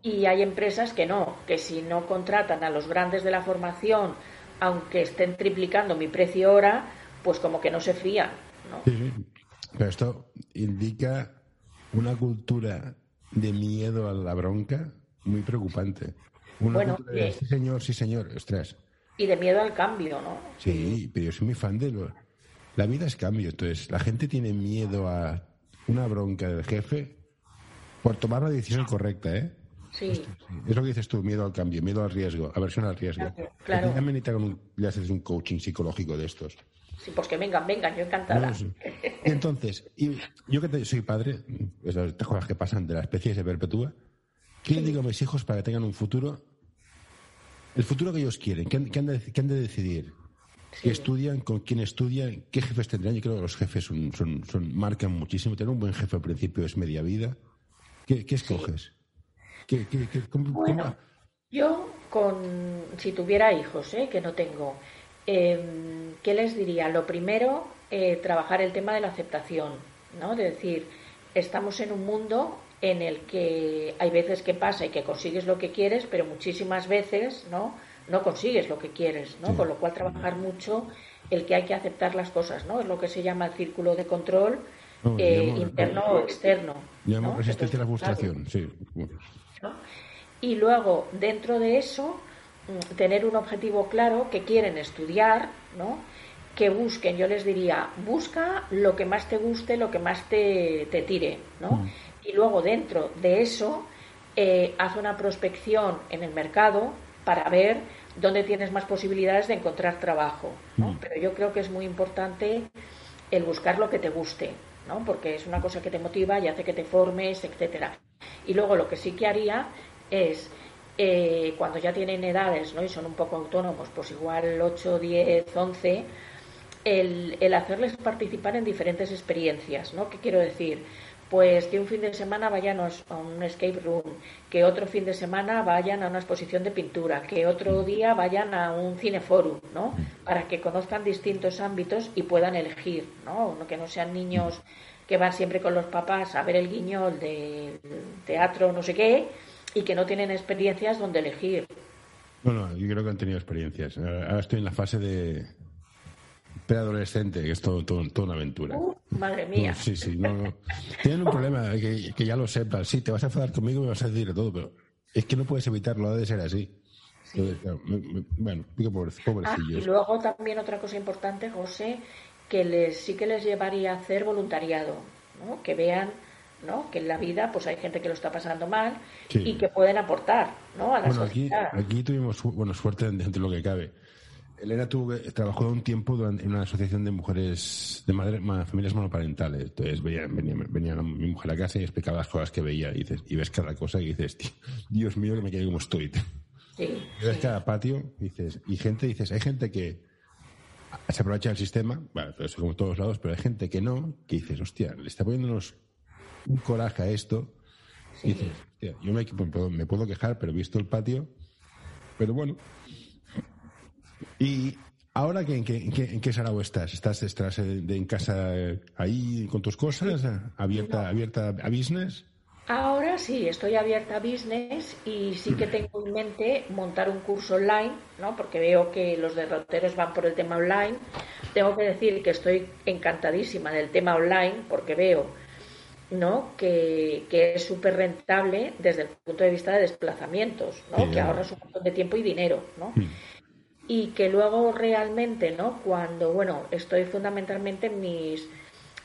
Y hay empresas que no, que si no contratan a los grandes de la formación, aunque estén triplicando mi precio ahora, pues como que no se fían. ¿no? Pero esto indica una cultura de miedo a la bronca muy preocupante. Una bueno, cultura de, sí señor, sí señor, ostras. Y de miedo al cambio, ¿no? Sí, pero yo soy muy fan de lo... La vida es cambio, entonces la gente tiene miedo a una bronca del jefe por tomar la decisión correcta, ¿eh? Sí. Es lo que dices tú, miedo al cambio, miedo al riesgo, aversión al riesgo. Claro. claro. le haces un coaching psicológico de estos. Sí, pues que vengan, vengan, yo encantada. Entonces, y yo que soy padre, esas cosas que pasan de la especie se perpetúa, ¿qué digo a mis hijos para que tengan un futuro? El futuro que ellos quieren, ¿qué han, de, decidir? ¿Qué estudian? ¿Con quién estudian? ¿Qué jefes tendrán? Yo creo que los jefes son, son, marcan muchísimo. Tener un buen jefe al principio es media vida. ¿Qué, escoges? bueno, yo con, si tuviera hijos, ¿eh? que no tengo, em, ¿qué les diría? Lo primero, eh, trabajar el tema de la aceptación, ¿no? De decir, estamos en un mundo en el que hay veces que pasa y que consigues lo que quieres, pero muchísimas veces, ¿no? No consigues lo que quieres, ¿no? Con lo cual trabajar mucho el que hay que aceptar las cosas, ¿no? Es lo que se llama el círculo de control eh, interno o externo. Llamo resistencia a la frustración, sí. Y luego, dentro de eso, mm, tener un objetivo claro que quieren estudiar, ¿no? Que busquen, yo les diría, busca lo que más te guste, lo que más te, te tire, ¿no? Mm. Y luego dentro de eso, eh, haz una prospección en el mercado para ver dónde tienes más posibilidades de encontrar trabajo, ¿no? Mm. Pero yo creo que es muy importante el buscar lo que te guste, ¿no? Porque es una cosa que te motiva y hace que te formes, etcétera. Y luego lo que sí que haría es, eh, cuando ya tienen edades ¿no? y son un poco autónomos, pues igual 8, 10, 11, el, el hacerles participar en diferentes experiencias. ¿no? ¿Qué quiero decir? pues que un fin de semana vayan a un escape room, que otro fin de semana vayan a una exposición de pintura, que otro día vayan a un cineforum, ¿no? Para que conozcan distintos ámbitos y puedan elegir, ¿no? Que no sean niños que van siempre con los papás a ver el guiñol de teatro, no sé qué, y que no tienen experiencias donde elegir. Bueno, yo creo que han tenido experiencias. Ahora estoy en la fase de preadolescente, que es todo, toda una aventura. Uh, madre mía. sí, sí, no, Tienen un problema, que, que, ya lo sepas. Sí, te vas a enfadar conmigo y me vas a decir todo, pero es que no puedes evitarlo, ha de ser así. bueno, digo pobrecillos. Ah, y luego también otra cosa importante, José, que les, sí que les llevaría a hacer voluntariado, ¿no? que vean ¿no? que en la vida pues hay gente que lo está pasando mal y que pueden aportar ¿no? a la bueno, sociedad. Aquí, aquí tuvimos bueno, suerte entre lo que cabe. Elena tuvo, trabajó un tiempo en una asociación de mujeres, de madre, familias monoparentales. Entonces venía, venía, mi mujer a casa y explicaba las cosas que veía y, dices, y ves cada cosa y dices, Dios mío, que me quedé como estoy. Sí, y ves cada patio dices, y gente, dices, hay gente que se aprovecha del sistema, bueno, pero eso como todos lados, pero hay gente que no, que dices, hostia, le está poniéndonos un coraje a esto. Y dices, hostia, yo me, me, puedo, quejar, pero visto el patio, Pero bueno. Y ahora, ¿en qué, en qué, en qué sarao estás? ¿Estás, estás en casa eh, ahí con tus cosas? ¿Abierta, abierta a business? Ahora sí, estoy abierta a business y sí que tengo en mente montar un curso online, ¿no? Porque veo que los derroteros van por el tema online. Tengo que decir que estoy encantadísima del tema online porque veo, ¿no? Que, es súper rentable desde el punto de vista de desplazamientos, ¿no? Que ahorras un montón de tiempo y dinero, ¿no? Y que luego realmente, ¿no? Cuando, bueno, estoy fundamentalmente en mis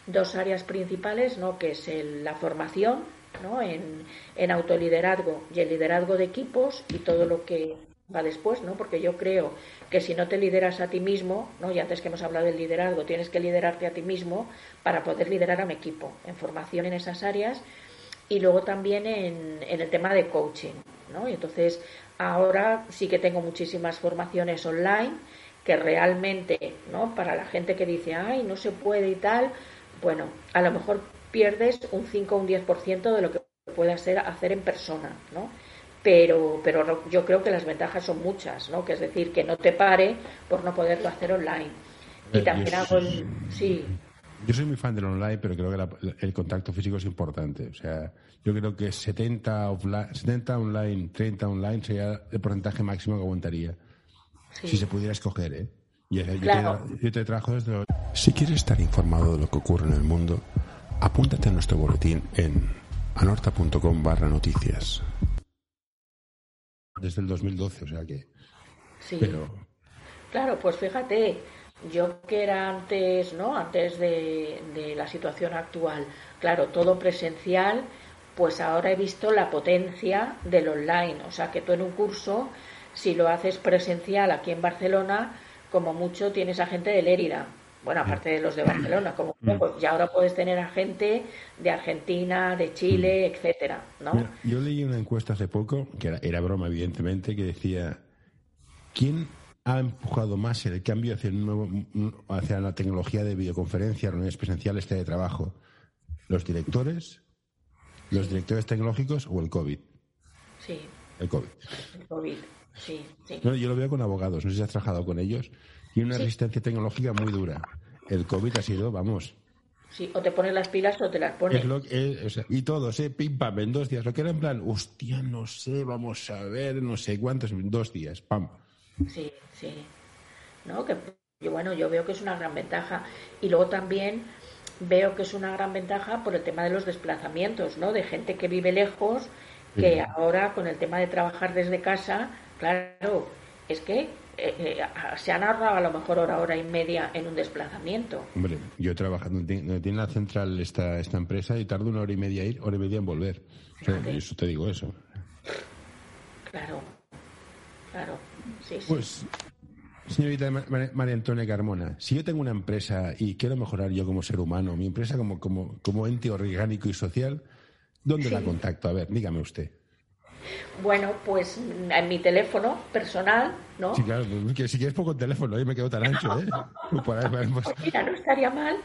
dos áreas principales, ¿no? Que es la formación ¿no? en, en autoliderazgo y el liderazgo de equipos y todo lo que va después, ¿no? Porque yo creo que si no te lideras a ti mismo, ¿no? Y antes que hemos hablado del liderazgo, tienes que liderarte a ti mismo para poder liderar a mi equipo en formación en esas áreas y luego también en, en el tema de coaching, ¿no? Y entonces ahora sí que tengo muchísimas formaciones online que realmente, ¿no? Para la gente que dice, ay, no se puede y tal, bueno, a lo mejor pierdes un 5 o un 10% de lo que puedas hacer en persona, ¿no? Pero, pero yo creo que las ventajas son muchas, ¿no? Que es decir, que no te pare por no poderlo hacer online. Y también hago. Sí. Yo soy muy fan del online, pero creo que el contacto físico es importante. O sea, yo creo que 70, offline, 70 online, 30 online sería el porcentaje máximo que aguantaría. Si se pudiera escoger, ¿eh? yo, te, te trabajo desde... Si quieres estar informado de lo que ocurre en el mundo, Apúntate a nuestro boletín en anorta.com barra noticias. Desde el 2012, o sea que... Sí. Pero... Claro, pues fíjate, yo que era antes, ¿no? Antes de, de la situación actual, claro, todo presencial, pues ahora he visto la potencia del online. O sea que tú en un curso, si lo haces presencial aquí en Barcelona, como mucho tienes a gente de Lérida bueno, aparte de los de Barcelona, como mm. y ahora puedes tener a gente de Argentina, de Chile, mm. etcétera, ¿no? yo leí una encuesta hace poco, que era, broma, evidentemente, que decía ¿quién ha empujado más el cambio hacia, nuevo, hacia la tecnología de videoconferencia, reuniones presenciales, de trabajo? ¿Los directores, los directores tecnológicos o el COVID? Sí. El COVID. El COVID, sí, sí. yo lo veo con abogados, no sé si has trabajado con ellos y una resistencia tecnológica muy dura. El COVID ha sido, vamos. Sí, o te pones las pilas o te las pones. y todos, ¿eh? Pim, pam, en dos días. Lo que era en plan, hostia, no sé, vamos a ver, no sé cuántos, en dos días, pam. Sí, sí. ¿No? Que, bueno, yo veo que es una gran ventaja. Y luego también veo que es una gran ventaja por el tema de los desplazamientos, ¿no? De gente que vive lejos, que ahora con el tema de trabajar desde casa, claro, es que eh, eh, se han ahorrado a lo mejor hora, hora y media en un desplazamiento. Hombre, yo trabajando tiene la central esta, esta empresa y tardo una hora y media ir, hora y media en volver. eso te digo eso. Claro, claro, sí, Pues, señorita María Antonia Carmona, si yo tengo una empresa y quiero mejorar yo como ser humano, mi empresa como, como, como ente orgánico y social, ¿dónde la contacto? A ver, dígame usted. Bueno, pues en mi teléfono personal, ¿no? Sí, claro, si quieres poco teléfono, ahí me quedo tan ancho, ¿eh? Pues mira, no estaría mal.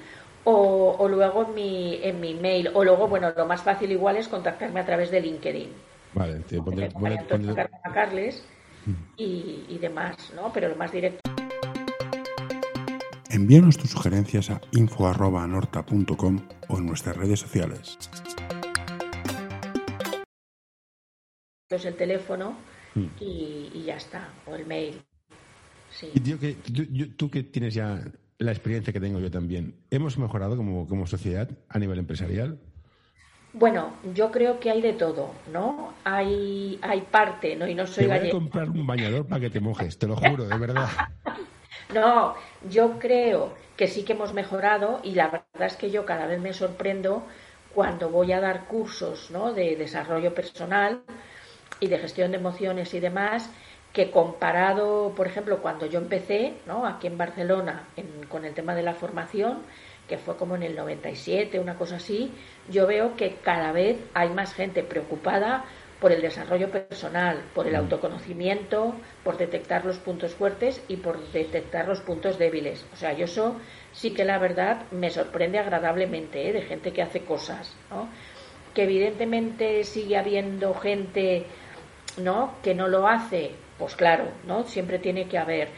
O, luego en mi, en mi mail. O luego, bueno, lo más fácil igual es contactarme a través de LinkedIn. Vale, te pondré, a Carles y, y demás, ¿no? Pero lo más directo. Envíanos tus sugerencias a info.anorta.com o en nuestras redes sociales. el teléfono hmm. y, ya está, o el mail. Y que, tú, que tienes ya la experiencia que tengo yo también, ¿hemos mejorado como, como sociedad a nivel empresarial? Bueno, yo creo que hay de todo, ¿no? Hay, hay parte, ¿no? Y no soy te voy a comprar un bañador para que te mojes, te lo juro, de verdad. no, yo creo que sí que hemos mejorado y la verdad es que yo cada vez me sorprendo cuando voy a dar cursos, ¿no? De desarrollo personal y de gestión de emociones y demás, que comparado, por ejemplo, cuando yo empecé, ¿no? aquí en Barcelona, con el tema de la formación, que fue como en el 97, una cosa así, yo veo que cada vez hay más gente preocupada por el desarrollo personal, por el mm. autoconocimiento, por detectar los puntos fuertes y por detectar los puntos débiles. O sea, yo eso sí que la verdad me sorprende agradablemente ¿eh? de gente que hace cosas, ¿no? que evidentemente sigue habiendo gente ¿no? Que no lo hace, pues claro, ¿no? Siempre tiene que haber.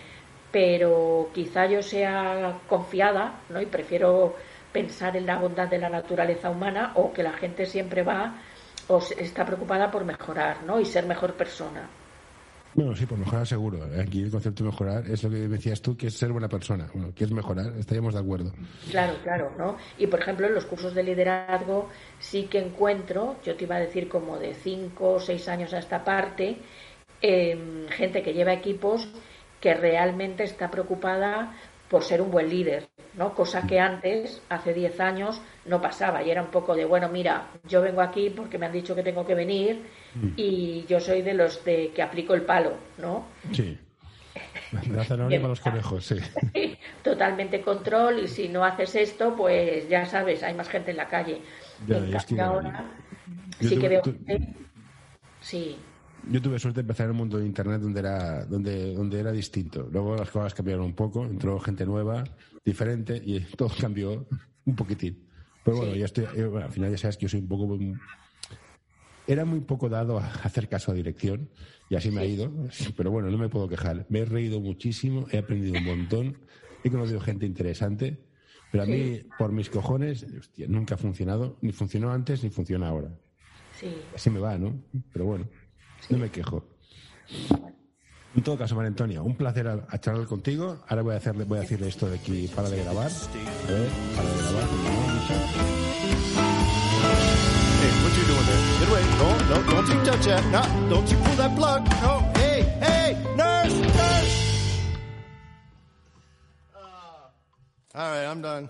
Pero quizá yo sea confiada, ¿no? Y prefiero pensar en la bondad de la naturaleza humana o que la gente siempre va o está preocupada por mejorar, ¿no? Y ser mejor persona. Bueno, sí, por mejorar seguro. Aquí el concepto de mejorar es lo que decías tú, que es ser buena persona. Bueno, que es mejorar, estaríamos de acuerdo. Claro, claro, ¿no? Y por ejemplo, en los cursos de liderazgo sí que encuentro, yo te iba a decir como de cinco o seis años a esta parte, em, gente que lleva equipos que realmente está preocupada por ser un buen líder, ¿no? Cosa que antes, hace 10 años, no pasaba y era un poco de, bueno, mira, yo vengo aquí porque me han dicho que tengo que venir mm. y yo soy de los de que aplico el palo, ¿no? Sí. Para los conejos, sí. Totalmente control y si no haces esto, pues ya sabes, hay más gente en la calle. ahora sí que veo... Sí. Yo tuve suerte de empezar en el mundo de Internet donde era, donde, donde era distinto. Luego las cosas cambiaron un poco, entró gente nueva, diferente, y todo cambió un poquitín. Pero bueno, ya estoy, al final ya sabes que yo soy un poco... Era muy poco dado a hacer caso a dirección y así me ha ido, pero bueno, no me puedo quejar. Me he reído muchísimo, he aprendido un montón, he conocido gente interesante, pero a mí, por mis cojones, nunca ha funcionado, ni funcionó antes ni funciona ahora. Sí. Así me va, ¿no? Pero bueno. No me quejo. En todo caso, María Antonia, un placer a, charlar contigo. Ahora voy a, hacerle, voy a decirle esto de aquí para de grabar. A ver, para de grabar. Hey, what you doing there? Get away. No, no, don't you touch that. No, don't you pull that plug. No, hey, hey, nurse, nurse. Uh, all right, I'm done.